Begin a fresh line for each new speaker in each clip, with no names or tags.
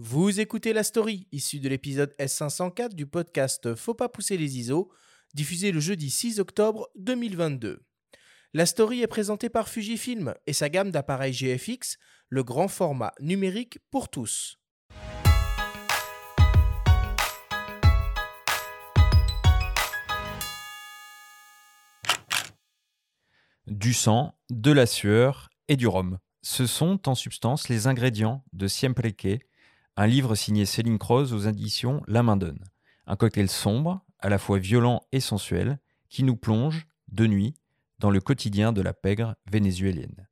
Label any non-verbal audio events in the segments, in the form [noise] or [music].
Vous écoutez la story issue de l'épisode S504 du podcast Faut pas pousser les ISO, diffusé le jeudi 6 octobre 2022. La story est présentée par Fujifilm et sa gamme d'appareils GFX, le grand format numérique pour tous.
Du sang, de la sueur et du rhum. Ce sont en substance les ingrédients de Siempleke, un livre signé Céline Croze aux éditions La Main Donne. Un cocktail sombre, à la fois violent et sensuel, qui nous plonge, de nuit, dans le quotidien de la pègre vénézuélienne.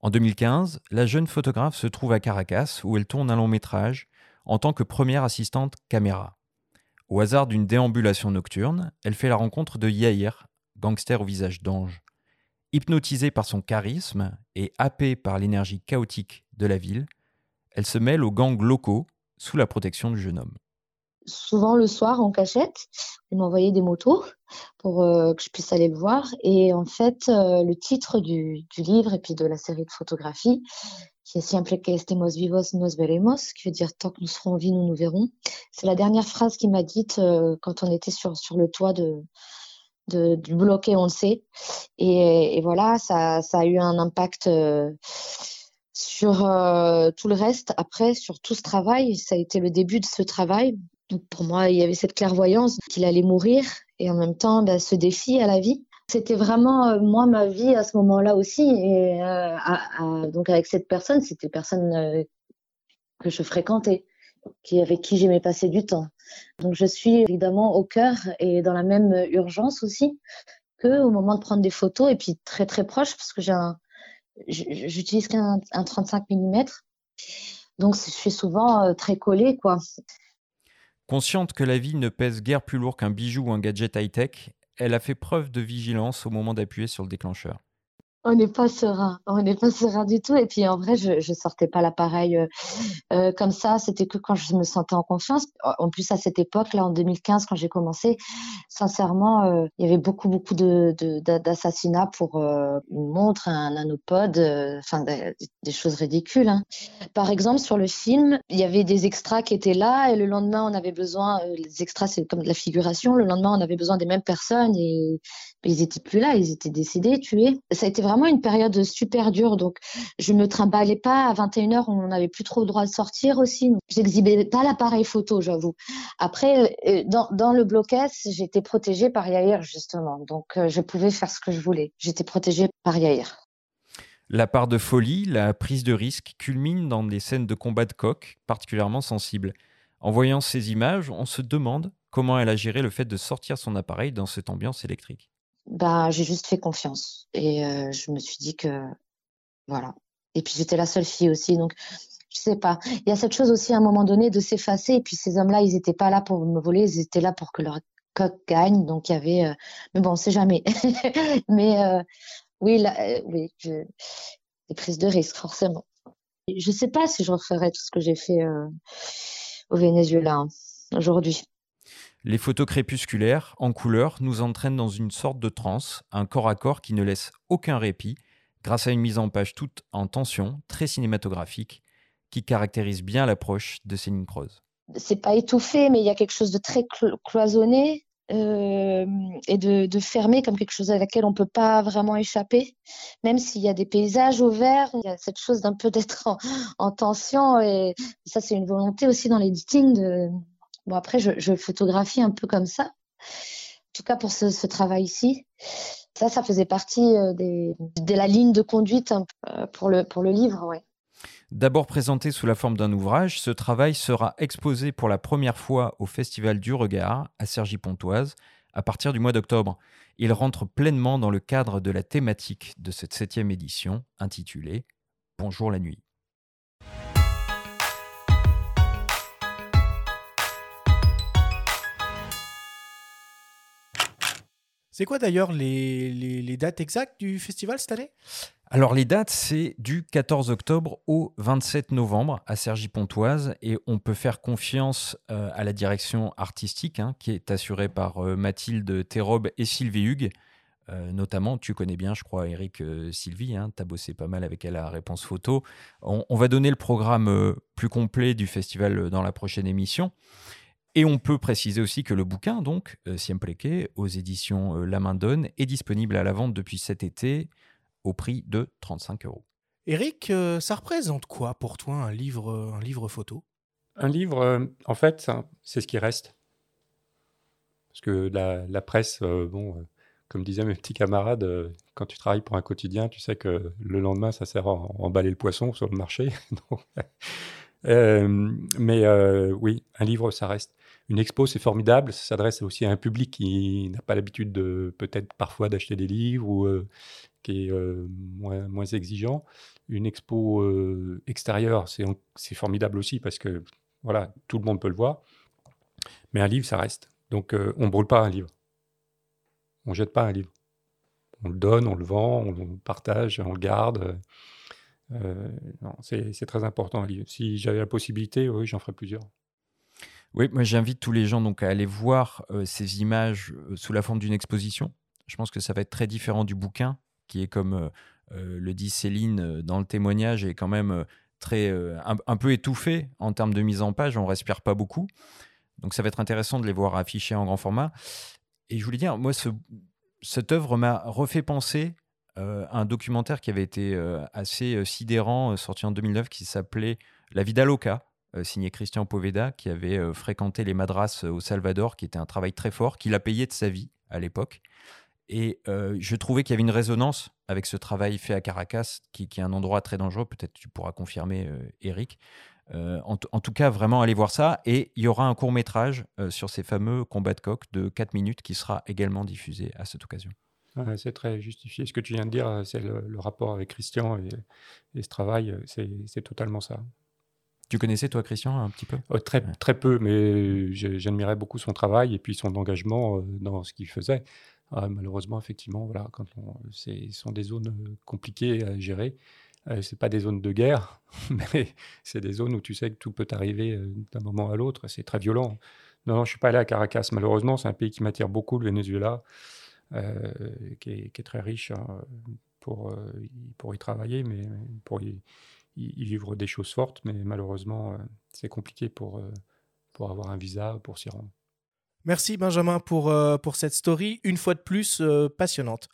En 2015, la jeune photographe se trouve à Caracas où elle tourne un long métrage en tant que première assistante caméra. Au hasard d'une déambulation nocturne, elle fait la rencontre de Yair, gangster au visage d'ange. Hypnotisée par son charisme et happée par l'énergie chaotique de la ville, elle se mêle aux gangs locaux sous la protection du jeune homme.
Souvent le soir en cachette, elle m'envoyait des motos pour euh, que je puisse aller le voir. Et en fait, euh, le titre du, livre et puis de la série de photographies, qui est Siempre que estemos vivos nos veremos, qui veut dire tant que nous serons en vie, nous nous verrons. C'est la dernière phrase qu'il m'a dite euh, quand on était sur, sur le toit de, de, du bloqué, on le sait. Et, voilà, ça, a eu un impact sur euh, tout le reste. Après, sur tout ce travail, ça a été le début de ce travail. Donc pour moi, il y avait cette clairvoyance qu'il allait mourir et en même temps bah, ce défi à la vie. C'était vraiment euh, moi ma vie à ce moment-là aussi. Et euh, donc avec cette personne, c'était personne que je fréquentais, qui avec qui j'aimais passer du temps. Donc je suis évidemment au cœur et dans la même urgence aussi que au moment de prendre des photos et puis très très proche parce que j'ai un j'utilise qu'un un 35 mm. Donc je suis souvent euh, très collée quoi.
Consciente que la vie ne pèse guère plus lourd qu'un bijou ou un gadget high-tech, elle a fait preuve de vigilance au moment d'appuyer sur le déclencheur
on n'est pas serein, on n'est pas serein du tout. Et puis en vrai, je, je sortais pas l'appareil euh, euh, comme ça. C'était que quand je me sentais en confiance. En plus, à cette époque, là, en 2015, quand j'ai commencé, sincèrement, euh, il y avait beaucoup, beaucoup de, d'assassinats pour une montre, un nanopode, enfin des, choses ridicules. Hein. Par exemple, sur le film, il y avait des extras qui étaient là, et le lendemain, on avait besoin. Les extras, c'est comme de la figuration. Le lendemain, on avait besoin des mêmes personnes et ils étaient plus là, ils étaient décédés, tués. Ça a été vraiment une période super dure, donc je me trimballais pas. À 21h, on n'avait plus trop le droit de sortir aussi. J'exhibais pas l'appareil photo, j'avoue. Après, euh, dans, dans le blocus, j'étais protégée par Yair, justement. Donc, euh, je pouvais faire ce que je voulais. J'étais protégée par Yair.
La part de folie, la prise de risque culmine dans des scènes de combat de coq particulièrement sensibles. En voyant ces images, on se demande comment elle a géré le fait de sortir son appareil dans cette ambiance électrique
bah, j'ai juste fait confiance. Et euh, je me suis dit que, voilà. Et puis j'étais la seule fille aussi, donc je sais pas. Il y a cette chose aussi à un moment donné de s'effacer. Et puis ces hommes-là, ils étaient pas là pour me voler, ils étaient là pour que leur coq gagne. Donc il y avait, euh... mais bon, on sait jamais. [laughs] mais euh, oui, là, oui, des prises de risque forcément. Je sais pas si je referais tout ce que j'ai fait au Venezuela hein, aujourd'hui.
Les photos crépusculaires, en couleur, nous entraînent dans une sorte de transe, un corps à corps qui ne laisse aucun répit, grâce à une mise en page toute en tension, très cinématographique, qui caractérise bien l'approche de Céline Croze.
C'est pas étouffé, mais il y a quelque chose de très cloisonné euh, et de, fermé, comme quelque chose à laquelle on peut pas vraiment échapper. Même s'il y a des paysages au vert, il y a cette chose d'un peu d'être en, en, tension. Et ça, c'est une volonté aussi dans l'editing de Bon, après, je, photographie un peu comme ça. En tout cas, pour ce, ce travail ici. Ça, ça faisait partie euh, de la ligne de conduite euh, pour, le, pour le livre.
D'abord présenté sous la forme d'un ouvrage, ce travail sera exposé pour la première fois au Festival du Regard à Cergy-Pontoise à partir du mois d'octobre. Il rentre pleinement dans le cadre de la thématique de cette septième édition intitulée Bonjour la nuit.
C'est quoi d'ailleurs les, dates exactes du festival cette année?
Alors les dates, c'est du 14 octobre au 27 novembre à Cergy-Pontoise et on peut faire confiance euh, à la direction artistique hein, qui est assurée par euh, Mathilde Thérobe et Sylvie Hugues. notamment, tu connais bien, je crois, Eric Sylvie, hein, tu as bossé pas mal avec elle à Réponse Photo. On, va donner le programme plus complet du festival dans la prochaine émission. Et on peut préciser aussi que le bouquin, donc, Siempre aux éditions La Main Donne, est disponible à la vente depuis cet été au prix de 35 euros.
Eric, ça représente quoi pour toi un livre, un livre photo?
Un livre, en fait, c'est ce qui reste. Parce que la, presse, bon, comme disaient mes petits camarades, quand tu travailles pour un quotidien, tu sais que le lendemain, ça sert à emballer le poisson sur le marché. [laughs] mais oui, un livre, ça reste. Une expo, c'est formidable. Ça s'adresse aussi à un public qui n'a pas l'habitude de peut-être parfois d'acheter des livres ou qui est moins, moins exigeant. Une expo extérieure, c'est formidable aussi parce que voilà, tout le monde peut le voir. Mais un livre, ça reste. Donc, on ne brûle pas un livre. On ne jette pas un livre. On le donne, on le vend, on le partage, on le garde. C'est très important. Si j'avais la possibilité, oui, j'en ferais plusieurs.
Oui, moi j'invite tous les gens donc à aller voir ces images sous la forme d'une exposition. Je pense que ça va être très différent du bouquin, qui est comme le dit Céline dans le témoignage, est quand même très un, peu étouffé en termes de mise en page. On respire pas beaucoup, donc ça va être intéressant de les voir affichés en grand format. Et je voulais dire, moi, ce, cette œuvre m'a refait penser à un documentaire qui avait été assez sidérant, sorti en 2009, qui s'appelait La Vida Loca, signé Christian Poveda, qui avait fréquenté les madras au Salvador, qui était un travail très fort, qu'il a payé de sa vie à l'époque. Et je trouvais qu'il y avait une résonance avec ce travail fait à Caracas, qui, est un endroit très dangereux. Peut-être tu pourras confirmer, Eric. En, tout cas, vraiment, allez voir ça. Et il y aura un court métrage sur ces fameux combats de coq de 4 minutes qui sera également diffusé à cette occasion.
C'est très justifié. Ce que tu viens de dire, c'est le, rapport avec Christian et, ce travail, c'est totalement ça.
Tu connaissais toi Christian un petit peu?
Oh, très, très peu, mais j'admirais beaucoup son travail et puis son engagement dans ce qu'il faisait. Ah, malheureusement, effectivement, voilà, quand ce sont des zones euh, compliquées à gérer. Euh, c'est pas des zones de guerre, [laughs] mais c'est des zones où tu sais que tout peut arriver euh, d'un moment à l'autre. C'est très violent. Non, non, je suis pas allé à Caracas. Malheureusement, c'est un pays qui m'attire beaucoup, le Venezuela, qui, est, très riche hein, pour, pour y travailler, mais pour y, vivre des choses fortes. Mais malheureusement, c'est compliqué pour, pour avoir un visa, pour s'y rendre.
Merci Benjamin pour, euh, pour cette story, une fois de plus euh, passionnante.